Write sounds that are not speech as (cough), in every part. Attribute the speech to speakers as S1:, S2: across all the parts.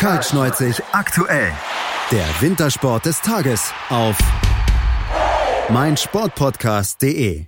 S1: Kaltschneuzig aktuell. Der Wintersport des Tages auf meinsportpodcast.de.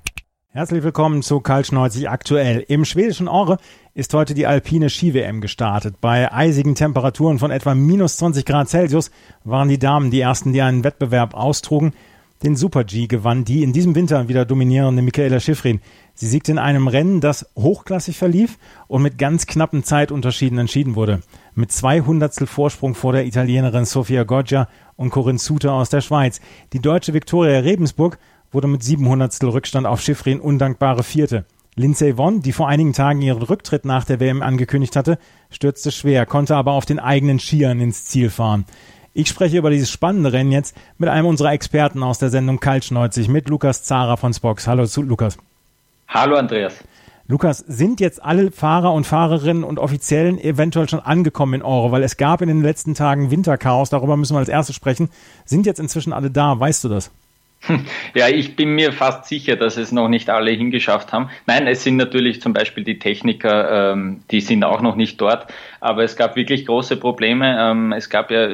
S2: Herzlich willkommen zu Kaltschneuzig aktuell. Im schwedischen Orre ist heute die alpine Ski-WM gestartet. Bei eisigen Temperaturen von etwa minus 20 Grad Celsius waren die Damen die ersten, die einen Wettbewerb austrugen. Den Super-G gewann die in diesem Winter wieder dominierende Michaela Schifrin. Sie siegte in einem Rennen, das hochklassig verlief und mit ganz knappen Zeitunterschieden entschieden wurde. Mit zwei Hundertstel Vorsprung vor der Italienerin Sofia Goggia und Corinne Suter aus der Schweiz. Die deutsche Viktoria Rebensburg wurde mit sieben Hundertstel Rückstand auf Schifrin undankbare Vierte. Lindsay Vonn, die vor einigen Tagen ihren Rücktritt nach der WM angekündigt hatte, stürzte schwer, konnte aber auf den eigenen Skiern ins Ziel fahren. Ich spreche über dieses spannende Rennen jetzt mit einem unserer Experten aus der Sendung Kaltschneuzig, mit Lukas Zara von Spox. Hallo Lukas.
S3: Hallo Andreas.
S2: Lukas, sind jetzt alle Fahrer und Fahrerinnen und Offiziellen eventuell schon angekommen in Oro? Weil es gab in den letzten Tagen Winterchaos, darüber müssen wir als erstes sprechen. Sind jetzt inzwischen alle da? Weißt du das? (laughs)
S3: Ja, ich bin mir fast sicher, dass es noch nicht alle hingeschafft haben. Nein, es sind natürlich zum Beispiel die Techniker, ähm, die sind auch noch nicht dort, aber es gab wirklich große Probleme. Ähm, es gab ja,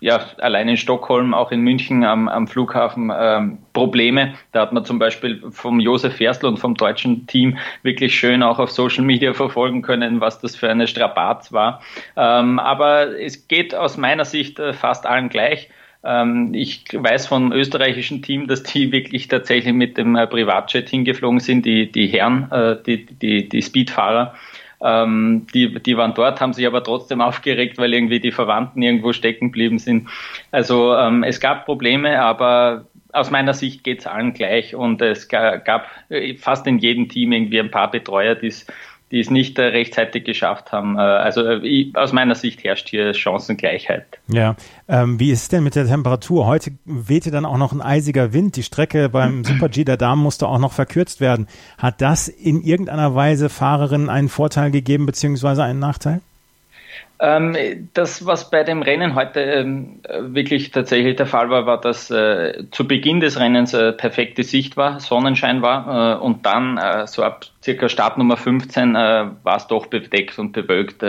S3: ja allein in Stockholm, auch in München am, am Flughafen ähm, Probleme. Da hat man zum Beispiel vom Josef Ferstl und vom deutschen Team wirklich schön auch auf Social Media verfolgen können, was das für eine Strapaz war. Ähm, aber es geht aus meiner Sicht äh, fast allen gleich. Ähm, ich weiß vom österreichischen Team, dass die (laughs) wirklich tatsächlich mit dem äh, Privatjet hingeflogen sind, die, die Herren, äh, die, die, die Speedfahrer. Ähm, die, die waren dort, haben sich aber trotzdem (laughs) aufgeregt, weil irgendwie die Verwandten irgendwo stecken geblieben sind. Also ähm, es gab Probleme, aber aus meiner Sicht geht es allen gleich und es gab äh, fast in jedem Team irgendwie ein paar Betreuer, die es die es nicht äh, rechtzeitig geschafft haben. Äh, also äh, aus meiner Sicht herrscht hier Chancengleichheit.
S2: Ja, ähm, wie ist es denn mit der Temperatur? Heute wehte dann auch noch ein eisiger Wind. Die Strecke beim (clears throat) Super G der Damen musste auch noch verkürzt werden. Hat das in irgendeiner Weise Fahrerinnen einen Vorteil gegeben beziehungsweise einen Nachteil?
S3: Ähm, das, was bei dem Rennen heute ähm, wirklich tatsächlich der Fall war, war, dass äh, zu Beginn des Rennens äh, perfekte Sicht war, Sonnenschein war äh, und dann so ab circa Startnummer 15 äh, war es doch bedeckt und bewölkt.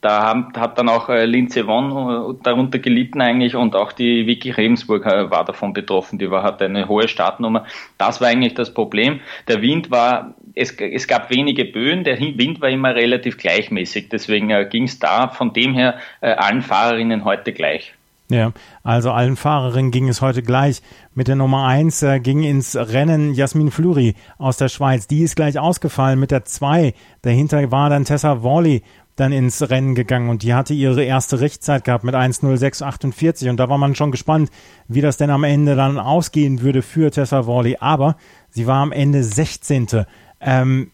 S3: Da haben, hat dann auch äh, Lindsay Vonn äh, darunter gelitten eigentlich und auch die Vicky Rebensburg äh, war davon betroffen. Die war, hatte eine hohe Startnummer. Das war eigentlich das Problem. Der Wind war, es, es gab wenige Böen, der Wind war immer relativ gleichmäßig. Deswegen äh, ging es da von dem her äh, allen Fahrerinnen heute gleich.
S2: Ja, also allen Fahrerinnen ging es heute gleich. Mit der Nummer 1 äh, ging ins Rennen Jasmin Fluri aus der Schweiz. Die ist gleich ausgefallen mit der 2. Dahinter war dann Tessa Worley dann ins Rennen gegangen und die hatte ihre erste Richtzeit gehabt mit 1.06.48 und da war man schon gespannt, wie das denn am Ende dann ausgehen würde für Tessa Worley. Aber sie war am Ende 16. Ähm,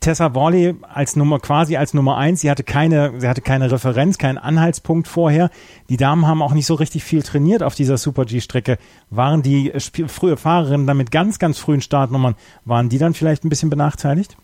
S2: Tessa Worley als Nummer quasi als Nummer eins. Sie hatte keine, sie hatte keine Referenz, keinen Anhaltspunkt vorher. Die Damen haben auch nicht so richtig viel trainiert auf dieser Super G-Strecke. Waren die frühe Fahrerinnen dann mit ganz, ganz frühen Startnummern, waren die dann vielleicht ein bisschen benachteiligt?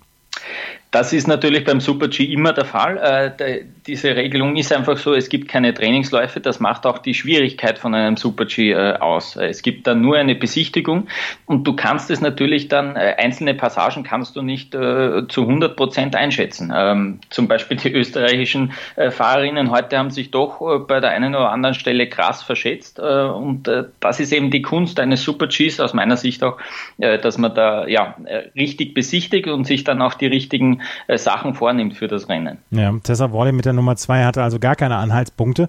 S3: Das ist natürlich beim Super G immer der Fall. Äh, diese Regelung ist einfach so, es gibt keine Trainingsläufe. Das macht auch die Schwierigkeit von einem Super G äh, aus. Es gibt dann nur eine Besichtigung und du kannst es natürlich dann, äh, einzelne Passagen kannst du nicht zu 100 Prozent einschätzen. Ähm, zum Beispiel die österreichischen Fahrerinnen heute haben sich doch bei der einen oder anderen Stelle krass verschätzt und das ist eben die Kunst eines Super Gs aus meiner Sicht auch, dass man da ja richtig besichtigt und sich dann auch die richtigen äh, Sachen vornimmt für das Rennen.
S2: Ja, Tessa Worley mit der Nummer 2 hatte also gar keine Anhaltspunkte.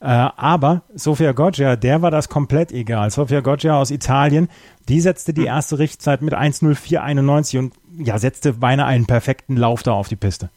S2: Äh, aber Sofia Goggia, der war das komplett egal. Sofia Goggia aus Italien, die setzte die hm. erste Richtzeit mit 1.04.91 und ja, setzte beinahe einen perfekten Lauf da auf die Piste.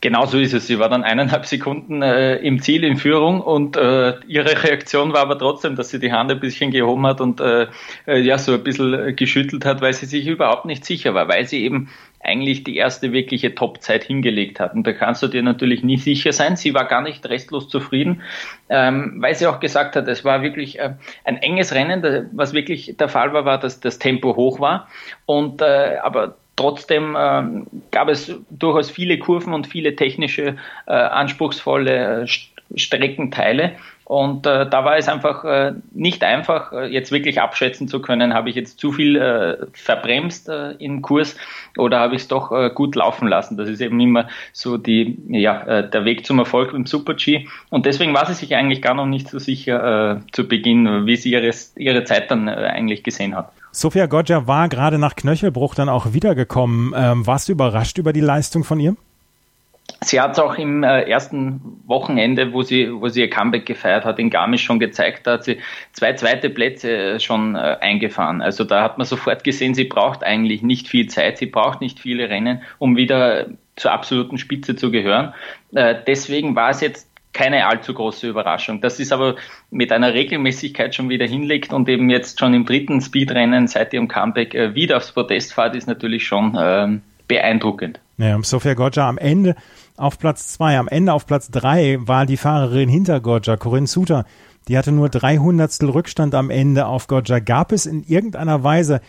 S3: Genau so ist es. Sie war dann eineinhalb Sekunden äh, im Ziel in Führung und äh, ihre Reaktion war aber trotzdem, dass sie die Hand ein bisschen gehoben hat und äh, äh ja so ein bisschen geschüttelt hat, weil sie sich überhaupt nicht sicher war, weil sie eben eigentlich die erste wirkliche Topzeit hingelegt hat. Und da kannst du dir natürlich nie sicher sein. Sie war gar nicht restlos zufrieden, ähm, weil sie auch gesagt hat, es war wirklich äh, ein enges Rennen. Was wirklich der Fall war, war, dass das Tempo hoch war. Und äh, aber Trotzdem äh, gab es durchaus viele Kurven und viele technische, äh, anspruchsvolle Streckenteile. Und äh, da war es einfach äh, nicht einfach, äh, jetzt wirklich abschätzen zu können, habe ich jetzt zu viel äh, verbremst äh, im Kurs oder habe ich es doch äh, gut laufen lassen. Das ist eben immer so die, ja, äh, der Weg zum Erfolg im Super-G. Und deswegen war sie sich eigentlich gar noch nicht so sicher äh, zu Beginn, wie sie ihre, ihre Zeit dann äh, eigentlich gesehen hat.
S2: Sofia Goggia war gerade nach Knöchelbruch dann auch wiedergekommen. Ähm, warst du überrascht über die Leistung von ihr?
S3: Sie hat es auch im äh, ersten Wochenende, wo sie, wo sie ihr Comeback gefeiert hat, in Garmisch schon gezeigt. Da hat sie zwei zweite Plätze äh, schon äh, eingefahren. Also da hat man sofort gesehen, sie braucht eigentlich nicht viel Zeit, sie braucht nicht viele Rennen, um wieder zur absoluten Spitze zu gehören. Äh, deswegen war es jetzt keine allzu große Überraschung. Das ist aber mit einer Regelmäßigkeit schon wieder hinlegt und eben jetzt schon im dritten Speedrennen seit ihrem Comeback äh, wieder aufs Podest fahrt, ist natürlich schon ähm, beeindruckend.
S2: Ja, Sofia Goggia am Ende auf Platz zwei, am Ende auf Platz drei war die Fahrerin hinter Goggia, Corinne Suter. Die hatte nur 300 Rückstand am Ende auf Goggia. Gab es in irgendeiner Weise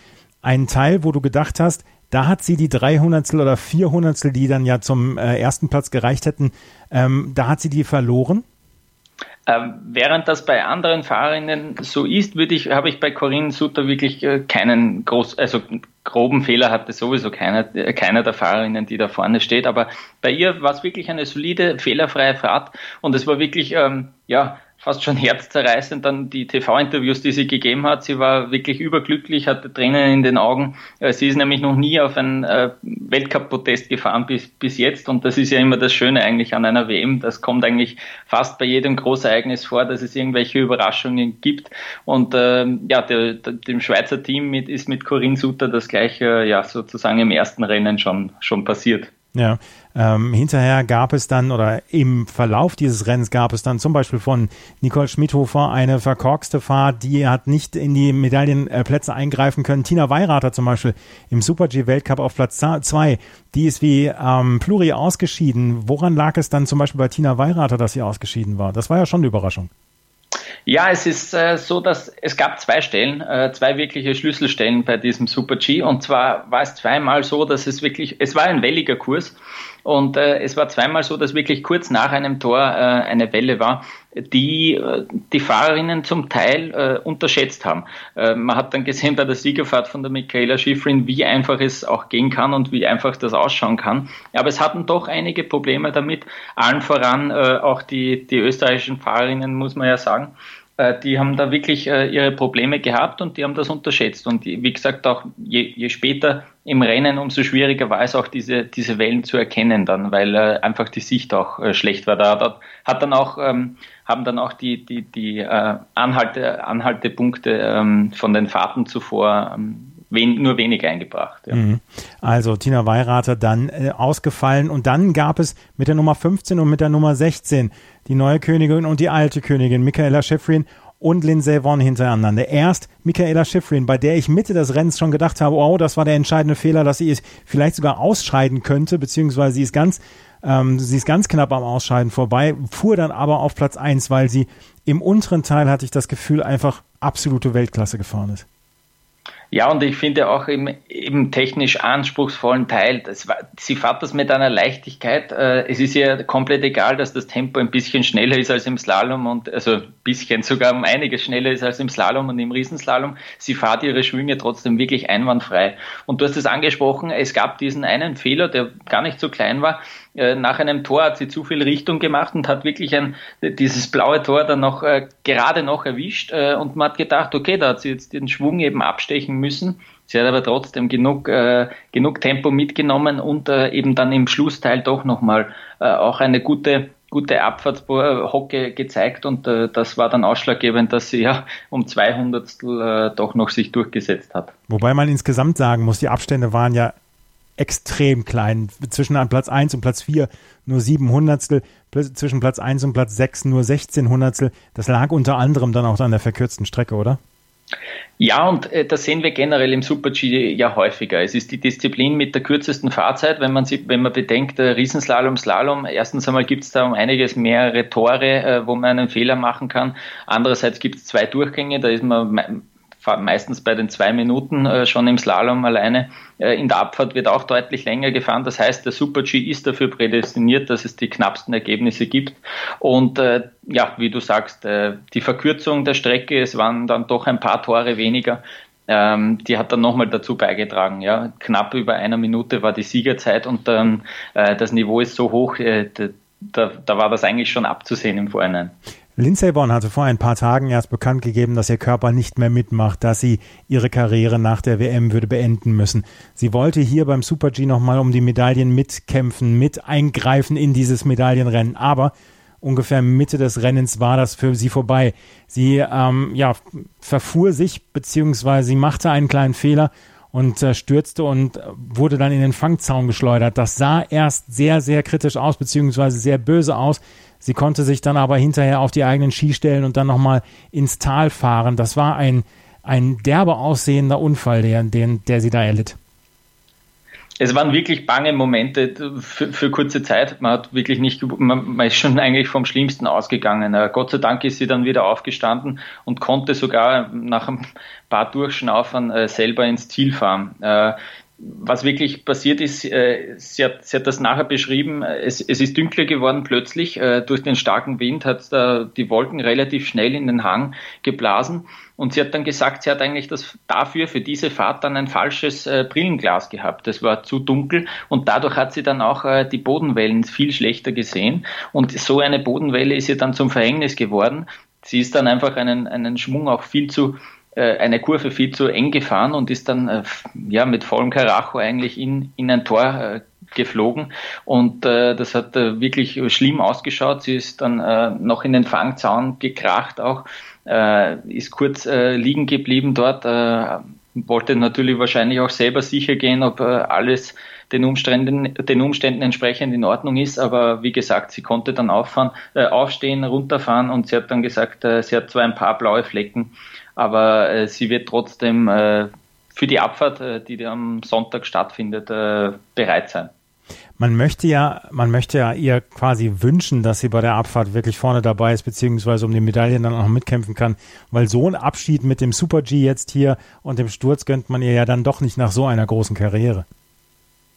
S2: einen Teil, wo du gedacht hast, da hat sie die 300 oder 400 die dann ja zum äh, ersten Platz gereicht hätten, ähm, da hat sie die verloren?
S3: Ähm, während das bei anderen Fahrerinnen so ist, würde ich, habe ich bei Corinne Sutter wirklich äh, keinen groß, also groben Fehler hatte sowieso keiner, äh, keiner der Fahrerinnen, die da vorne steht. Aber bei ihr war es wirklich eine solide, fehlerfreie Fahrt und es war wirklich, ähm, ja, fast schon herzzerreißend dann die TV-Interviews, die sie gegeben hat. Sie war wirklich überglücklich, hatte Tränen in den Augen. Äh, sie ist nämlich noch nie auf ein äh, Weltcup-Protest gefahren bis, bis jetzt und das ist ja immer das Schöne eigentlich an einer WM. Das kommt eigentlich fast bei jedem Großereignis vor, dass es irgendwelche Überraschungen gibt und äh, ja, der, der, dem Schweizer Team mit, ist mit Corinne Sutter das gleiche ja sozusagen im ersten Rennen schon, schon passiert.
S2: Ja, ähm, hinterher gab es dann oder im Verlauf dieses Rennens gab es dann zum Beispiel von Nicole Schmidhofer eine verkorkste Fahrt, die hat nicht in die Medaillenplätze eingreifen können. Tina Weirater zum Beispiel im Super-G-Weltcup auf Platz zwei, die ist wie ähm, Pluri ausgeschieden. Woran lag es dann zum Beispiel bei Tina Weirater, dass sie ausgeschieden war? Das war ja schon eine Überraschung.
S3: Ja, es ist äh, so, dass es gab zwei Stellen, äh, zwei wirkliche Schlüsselstellen bei diesem Super G. Und zwar war es zweimal so, dass es wirklich, es war ein welliger Kurs und äh, es war zweimal so, dass wirklich kurz nach einem Tor äh, eine Welle war, die äh, die Fahrerinnen zum Teil äh, unterschätzt haben. Äh, man hat dann gesehen bei der Siegerfahrt von der Michaela Schifrin, wie einfach es auch gehen kann und wie einfach das ausschauen kann. Aber es hatten doch einige Probleme damit, allen voran äh, auch die, die österreichischen Fahrerinnen, muss man ja sagen. Äh, die haben da wirklich äh, ihre Probleme gehabt und die haben das unterschätzt. Und wie gesagt, auch je, je später im Rennen, umso schwieriger war es auch diese, diese Wellen zu erkennen dann, weil äh, einfach die Sicht auch schlecht war. Da hat dann auch, ähm, haben dann auch die, die, die Anhalte, Anhaltepunkte ähm, von den Fahrten zuvor ähm, wen, nur wenig eingebracht. Ja. Mhm.
S2: Also Tina Weirater dann äh, ausgefallen und dann gab es mit der Nummer 15 und mit der Nummer 16 die neue Königin und die alte Königin, Michaela Schifrin und Lindsay Vonn hintereinander. Erst Michaela Schifrin, bei der ich Mitte des Rennens schon gedacht habe, oh, das war der entscheidende Fehler, dass sie es vielleicht sogar ausscheiden könnte, beziehungsweise sie ist ganz, ähm, sie ist ganz knapp am Ausscheiden vorbei, fuhr dann aber auf Platz 1, weil sie im unteren Teil, hatte ich das Gefühl, einfach absolute Weltklasse gefahren ist.
S3: Ja, und ich finde auch im, im technisch anspruchsvollen Teil, das sie fährt das mit einer Leichtigkeit. Äh, es ist ja komplett egal, dass das Tempo ein bisschen schneller ist als im Slalom und also ein bisschen sogar um einiges schneller ist als im Slalom und im Riesenslalom. Sie fährt ihre Schwünge trotzdem wirklich einwandfrei. Und du hast es angesprochen, es gab diesen einen Fehler, der gar nicht so klein war. Äh, nach einem Tor hat sie zu viel Richtung gemacht und hat wirklich ein, dieses blaue Tor dann noch äh, gerade noch erwischt äh, und man hat gedacht, okay, da hat sie jetzt den Schwung eben abstechen müssen. Sie hat aber trotzdem genug, äh, genug Tempo mitgenommen und äh, eben dann im Schlussteil doch nochmal äh, auch eine gute gute Abfahrtshocke gezeigt und äh, das war dann ausschlaggebend, dass sie ja um 200 äh, doch noch sich durchgesetzt hat.
S2: Wobei man insgesamt sagen muss, die Abstände waren ja extrem klein. Zwischen Platz 1 und Platz 4 nur 7 Hundertstel, zwischen Platz 1 und Platz 6 nur 16 Hundertstel. Das lag unter anderem dann auch an der verkürzten Strecke, oder?
S3: Ja, und äh, das sehen wir generell im Super-G ja häufiger. Es ist die Disziplin mit der kürzesten Fahrzeit, wenn man, sie, wenn man bedenkt, äh, Riesenslalom, Slalom, erstens einmal gibt es da um einiges mehrere Tore, äh, wo man einen Fehler machen kann. Andererseits gibt es zwei Durchgänge, da ist man meistens bei den zwei Minuten äh, schon im Slalom alleine. Äh, in der Abfahrt wird auch deutlich länger gefahren. Das heißt, der Super G ist dafür prädestiniert, dass es die knappsten Ergebnisse gibt. Und äh, ja, wie du sagst, äh, die Verkürzung der Strecke, es waren dann doch ein paar Tore weniger. Ähm, die hat dann nochmal dazu beigetragen. Ja, knapp über einer Minute war die Siegerzeit und dann äh, das Niveau ist so hoch, äh, da, da war das eigentlich schon abzusehen im Vorhinein.
S2: Lindsay Vonn hatte vor ein paar Tagen erst bekannt gegeben, dass ihr Körper nicht mehr mitmacht, dass sie ihre Karriere nach der WM würde beenden müssen. Sie wollte hier beim Super G nochmal um die Medaillen mitkämpfen, mit eingreifen in dieses Medaillenrennen. Aber ungefähr Mitte des Rennens war das für sie vorbei. Sie ähm, ja, verfuhr sich, beziehungsweise sie machte einen kleinen Fehler und äh, stürzte und wurde dann in den Fangzaun geschleudert. Das sah erst sehr, sehr kritisch aus, beziehungsweise sehr böse aus. Sie konnte sich dann aber hinterher auf die eigenen Ski stellen und dann nochmal ins Tal fahren. Das war ein, ein derbe aussehender Unfall, der, den, der sie da erlitt.
S3: Es waren wirklich bange Momente für, für kurze Zeit. Man hat wirklich nicht, man, man, ist schon eigentlich vom Schlimmsten ausgegangen. Äh, Gott sei Dank ist sie dann wieder aufgestanden und konnte sogar nach ein paar Durchschnaufen äh, selber ins Ziel fahren. Was wirklich passiert ist, äh, sie, hat, sie hat das nachher beschrieben, es, es ist dünkler geworden plötzlich. Äh, durch den starken Wind hat da die Wolken relativ schnell in den Hang geblasen. Und sie hat dann gesagt, sie hat eigentlich das dafür, für diese Fahrt dann ein falsches äh, Brillenglas gehabt. Das war zu dunkel und dadurch hat sie dann auch äh, die Bodenwellen viel schlechter gesehen. Und so eine Bodenwelle ist ihr dann zum Verhängnis geworden. Sie ist dann einfach einen, einen Schwung auch viel zu eine Kurve viel zu eng gefahren und ist dann äh, ja mit vollem Karacho eigentlich in, in ein Tor äh, geflogen und äh, das hat äh, wirklich schlimm ausgeschaut. Sie ist dann äh, noch in den Fangzaun gekracht auch, äh, ist kurz äh, liegen geblieben dort, äh, wollte natürlich wahrscheinlich auch selber sicher gehen, ob äh, alles den Umständen, den Umständen entsprechend in Ordnung ist. Aber wie gesagt, sie konnte dann auffahren, äh, aufstehen, runterfahren und sie hat dann gesagt, äh, sie hat zwar ein paar blaue Flecken, aber äh, sie wird trotzdem äh, für die Abfahrt, äh, die am Sonntag stattfindet, äh, bereit sein.
S2: Man möchte ja, man möchte ja ihr quasi wünschen, dass sie bei der Abfahrt wirklich vorne dabei ist, beziehungsweise um die Medaillen dann auch mitkämpfen kann, weil so ein Abschied mit dem Super G jetzt hier und dem Sturz gönnt man ihr ja dann doch nicht nach so einer großen Karriere.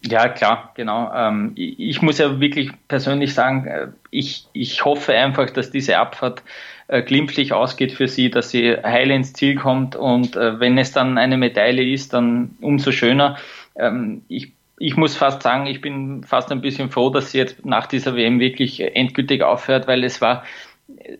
S3: Ja, klar, genau. Ähm, ich muss ja wirklich persönlich sagen, äh, ich, ich hoffe einfach, dass diese Abfahrt äh, glimpflich ausgeht für sie, dass sie heil ins Ziel kommt und äh, wenn es dann eine Medaille ist, dann umso schöner. Ähm, ich, ich muss fast sagen, ich bin fast ein bisschen froh, dass sie jetzt nach dieser WM wirklich endgültig aufhört, weil es war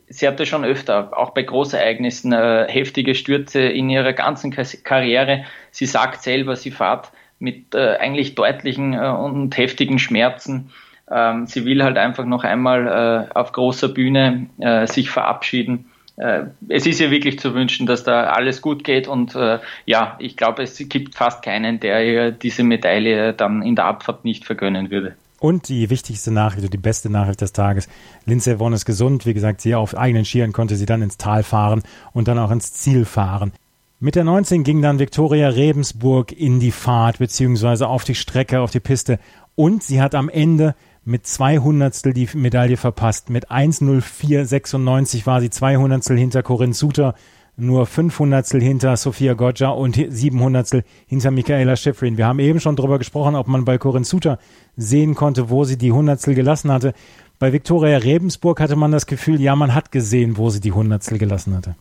S3: sie hatte schon öfter, auch bei Großereignissen, äh, heftige Stürze in ihrer ganzen Karriere. Sie sagt selber, sie fährt mit äh, eigentlich deutlichen äh, und heftigen Schmerzen. Ähm, sie will halt einfach noch einmal äh, auf großer Bühne äh, sich verabschieden. Äh, es ist ihr wirklich zu wünschen, dass da alles gut geht und äh, ja, ich glaube, es gibt fast keinen, der ihr diese Medaille dann in der Abfahrt nicht vergönnen würde.
S2: Und die wichtigste Nachricht, die beste Nachricht des Tages, Lindsay Vonn ist gesund. Wie gesagt, sie auf eigenen Skiern konnte sie dann ins Tal fahren und dann auch ins Ziel fahren. Mit der 19 ging dann Viktoria Rebensburg in die Fahrt beziehungsweise auf die Strecke, auf die Piste und sie hat am Ende mit 200 die Medaille verpasst. Mit 1.04.96 war sie 200 hinter Corinne Suter, nur 500 hinter Sophia Goggia und 700 hinter Michaela Schifrin. Wir haben eben schon darüber gesprochen, ob man bei Corinne Suter sehen konnte, wo sie die Hundertstel gelassen hatte. Bei Viktoria Rebensburg hatte man das Gefühl, ja, man hat gesehen, wo sie die Hundertstel gelassen hatte.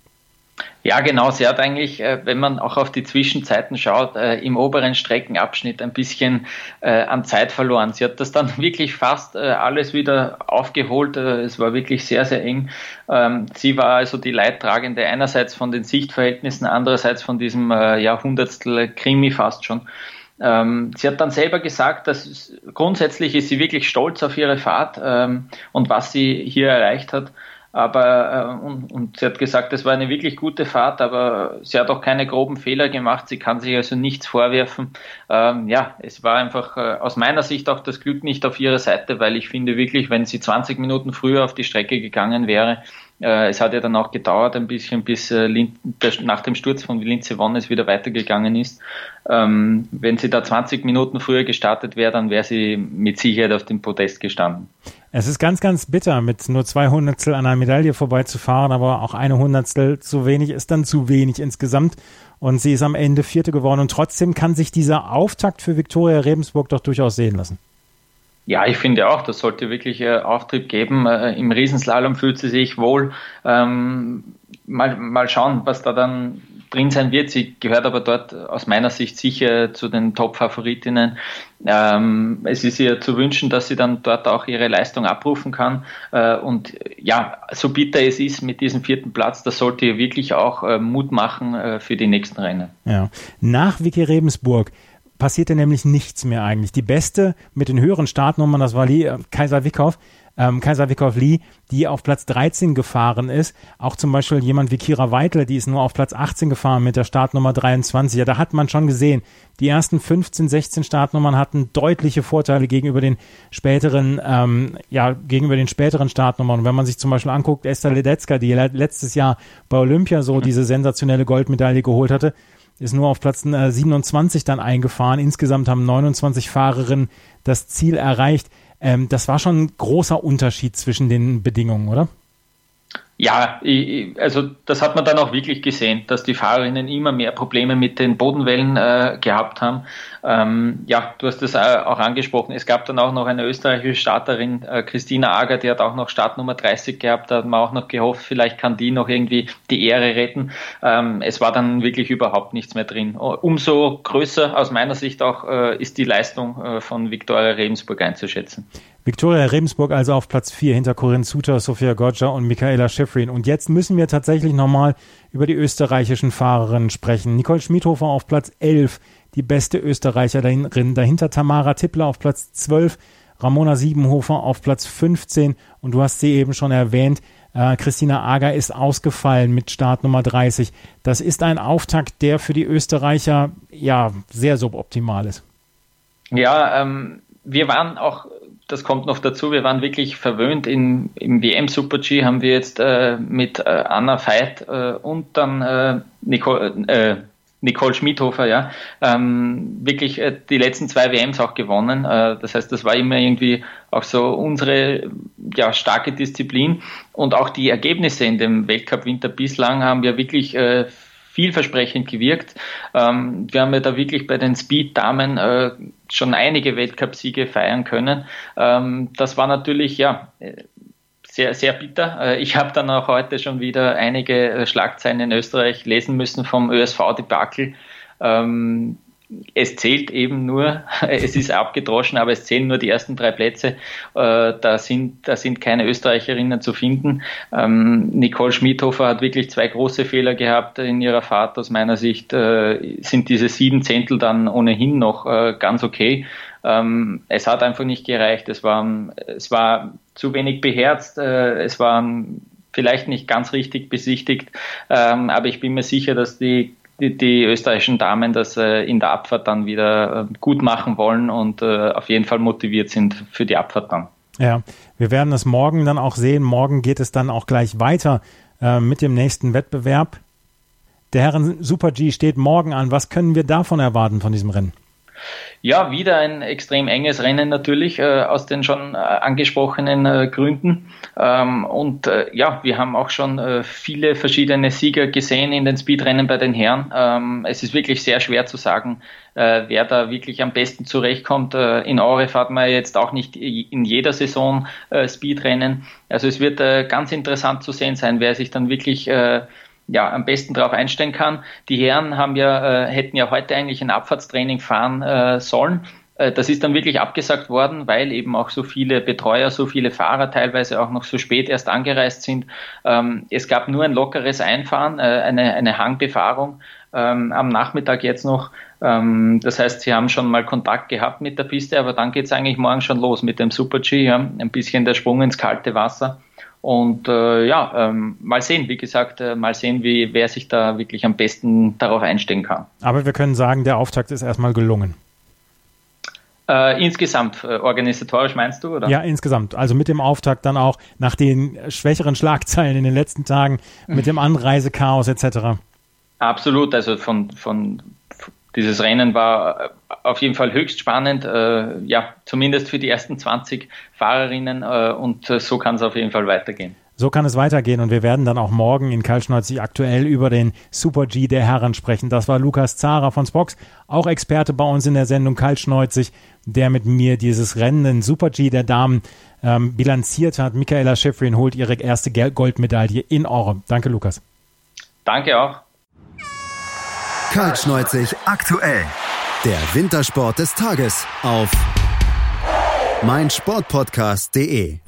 S3: Ja, genau. Sie hat eigentlich, äh, wenn man auch auf die Zwischenzeiten schaut, äh, im oberen Streckenabschnitt ein bisschen äh, an Zeit verloren. Sie hat das dann (laughs) wirklich fast alles wieder aufgeholt. Es war wirklich sehr, sehr eng. Ähm, sie war also die Leidtragende einerseits von den Sichtverhältnissen, andererseits von diesem Jahrhundertstel Krimi fast schon. Ähm, sie hat dann selber gesagt, dass grundsätzlich ist sie wirklich stolz auf ihre Fahrt ähm, und was sie hier erreicht hat. Aber äh, und, und sie hat gesagt, es war eine wirklich gute Fahrt, aber sie hat auch keine groben Fehler gemacht. Sie kann sich also nichts vorwerfen. Ähm, ja, es war einfach äh, aus meiner Sicht auch das Glück nicht auf ihrer Seite, weil ich finde wirklich, wenn sie 20 Minuten früher auf die Strecke gegangen wäre, es hat ja dann auch gedauert ein bisschen, bis äh, nach dem Sturz von Linze Wonne es wieder weitergegangen ist. Ähm, wenn sie da 20 Minuten früher gestartet wäre, dann wäre sie mit Sicherheit auf dem Podest gestanden.
S2: Es ist ganz, ganz bitter, mit nur zwei Hundertstel an einer Medaille vorbeizufahren, aber auch eine Hundertstel zu wenig ist dann zu wenig insgesamt. Und sie ist am Ende Vierte geworden. Und trotzdem kann sich dieser Auftakt für Viktoria Rebensburg doch durchaus sehen lassen.
S3: Ja, ich finde auch, das sollte wirklich äh, Auftrieb geben. Äh, Im Riesenslalom fühlt sie sich wohl. Ähm, mal, mal schauen, was da dann drin sein wird. Sie gehört aber dort aus meiner Sicht sicher zu den Top-Favoritinnen. Ähm, es ist ihr zu wünschen, dass sie dann dort auch ihre Leistung abrufen kann. Äh, und ja, so bitter es ist mit diesem vierten Platz, das sollte ihr wirklich auch äh, Mut machen äh, für die nächsten Rennen.
S2: Ja. Nach Vicky Rebensburg passierte nämlich nichts mehr eigentlich. Die beste mit den höheren Startnummern, das war Lee, äh, Kaiser Wickhoff, ähm, Kaiser Wickhoff Lee, die auf Platz 13 gefahren ist. Auch zum Beispiel jemand wie Kira Weitler, die ist nur auf Platz 18 gefahren mit der Startnummer 23. Ja, da hat man schon gesehen, die ersten 15, 16 Startnummern hatten deutliche Vorteile gegenüber den späteren, ähm, ja, gegenüber den späteren Startnummern. Und wenn man sich zum Beispiel anguckt, Esther Ledetzka, die letztes Jahr bei Olympia so diese sensationelle Goldmedaille geholt hatte, ist nur auf Platz 27 äh, dann eingefahren. Insgesamt haben 29 Fahrerinnen das Ziel erreicht. Ähm, das war schon ein großer Unterschied zwischen den Bedingungen, oder?
S3: Ja, also das hat man dann auch wirklich gesehen, dass die Fahrerinnen immer mehr Probleme mit den Bodenwellen äh, gehabt haben. Ähm, ja, du hast das auch angesprochen. Es gab dann auch noch eine österreichische Starterin, äh, Christina Ager, die hat auch noch Startnummer 30 gehabt. Da hat man auch noch gehofft, vielleicht kann die noch irgendwie die Ehre retten. Ähm, es war dann wirklich überhaupt nichts mehr drin. Umso größer aus meiner Sicht auch äh, ist die Leistung äh, von Viktoria Rebensburg einzuschätzen.
S2: Viktoria Rebensburg also auf Platz 4 hinter Corinne Suter, Sofia Goggia und Michaela Schifrin. Und jetzt müssen wir tatsächlich nochmal über die österreichischen Fahrerinnen sprechen. Nicole Schmidhofer auf Platz 11, die beste Österreicherin. Dahinter Tamara Tippler auf Platz 12, Ramona Siebenhofer auf Platz 15. Und du hast sie eben schon erwähnt, äh, Christina Ager ist ausgefallen mit Startnummer 30. Das ist ein Auftakt, der für die Österreicher ja sehr suboptimal ist.
S3: Ja, ähm, wir waren auch das kommt noch dazu, wir waren wirklich verwöhnt. In, Im WM Super G haben wir jetzt äh, mit äh, Anna Veit äh, und dann äh, Nicole, äh, Nicole Schmidhofer, ja, ähm, wirklich äh, die letzten zwei WMs auch gewonnen. Das heißt, das war immer irgendwie auch so unsere ja, starke Disziplin. Und auch die Ergebnisse in dem Weltcup-Winter bislang haben ja wirklich vielversprechend gewirkt. Ähm, wir haben ja da wirklich bei den Speed-Damen äh, schon einige Weltcupsiege feiern können. Ähm, das war natürlich ja sehr, sehr bitter. Äh, ich habe dann auch heute schon wieder einige äh, Schlagzeilen in Österreich lesen müssen vom ÖSV-Debakel. Ähm, es zählt eben nur, (laughs) es ist abgedroschen, aber es zählen nur die ersten drei Plätze. Äh, da sind, da sind keine Österreicherinnen zu finden. Ähm, Nicole Schmidhofer hat wirklich zwei große Fehler gehabt in ihrer Fahrt. Aus meiner Sicht äh, sind diese sieben Zehntel dann ohnehin noch äh, ganz okay. Ähm, es hat einfach nicht gereicht. Es war, es war zu wenig beherzt. es war vielleicht nicht ganz richtig besichtigt. Ähm, aber ich bin mir sicher, dass die die, die österreichischen Damen das äh, in der Abfahrt dann wieder äh, gut machen wollen und äh, auf jeden Fall motiviert sind für die Abfahrt dann.
S2: Ja, wir werden das morgen dann auch sehen. Morgen geht es dann auch gleich weiter äh, mit dem nächsten Wettbewerb. Der Herren Super G steht morgen an. Was können wir davon erwarten von diesem Rennen?
S3: Ja, wieder ein extrem enges Rennen natürlich äh, aus den schon äh, angesprochenen äh, Gründen. Ähm, und äh, ja, wir haben auch schon äh, viele verschiedene Sieger gesehen in den Speedrennen bei den Herren. Ähm, es ist wirklich sehr schwer zu sagen, äh, wer da wirklich am besten zurechtkommt. in Aure fahrt man jetzt auch nicht in jeder Saison Speedrennen. Also es wird ganz interessant zu sehen sein, wer sich dann wirklich ja, am besten darauf einstellen kann. Die Herren haben ja, äh, hätten ja heute eigentlich ein Abfahrtstraining fahren äh, sollen. Äh, das ist dann wirklich abgesagt worden, weil eben auch so viele Betreuer, so viele Fahrer teilweise auch noch so spät erst angereist sind. Ähm, es gab nur ein lockeres Einfahren, äh, eine, eine Hangbefahrung ähm, am Nachmittag jetzt noch. Ähm, das heißt, sie haben schon mal Kontakt gehabt mit der Piste, aber dann geht es eigentlich morgen schon los mit dem Super G, ja? ein bisschen der Sprung ins kalte Wasser. Und äh, ja, ähm, mal sehen, wie gesagt, äh, mal sehen, wie wer sich da wirklich am besten darauf einstellen kann.
S2: Aber wir können sagen, der Auftakt ist erstmal gelungen.
S3: Äh, insgesamt, äh, organisatorisch meinst du, oder?
S2: Ja, insgesamt. Also mit dem Auftakt dann auch nach den schwächeren Schlagzeilen in den letzten Tagen, mit dem Anreisechaos etc.
S3: Absolut, also von, von dieses Rennen war auf jeden Fall höchst spannend, äh, ja, zumindest für die ersten 20 Fahrerinnen äh, und äh, so kann es auf jeden Fall weitergehen.
S2: So kann es weitergehen und wir werden dann auch morgen in Kaltschneuzig aktuell über den Super G der Herren sprechen. Das war Lukas Zara von Spox, auch Experte bei uns in der Sendung Kaltschneuzig, der mit mir dieses Rennen in Super G der Damen ähm, bilanziert hat. Michaela Schifrin holt ihre erste Goldmedaille in Orre. Danke, Lukas.
S3: Danke auch.
S1: Kaltschneuzig aktuell. Der Wintersport des Tages auf meinsportpodcast.de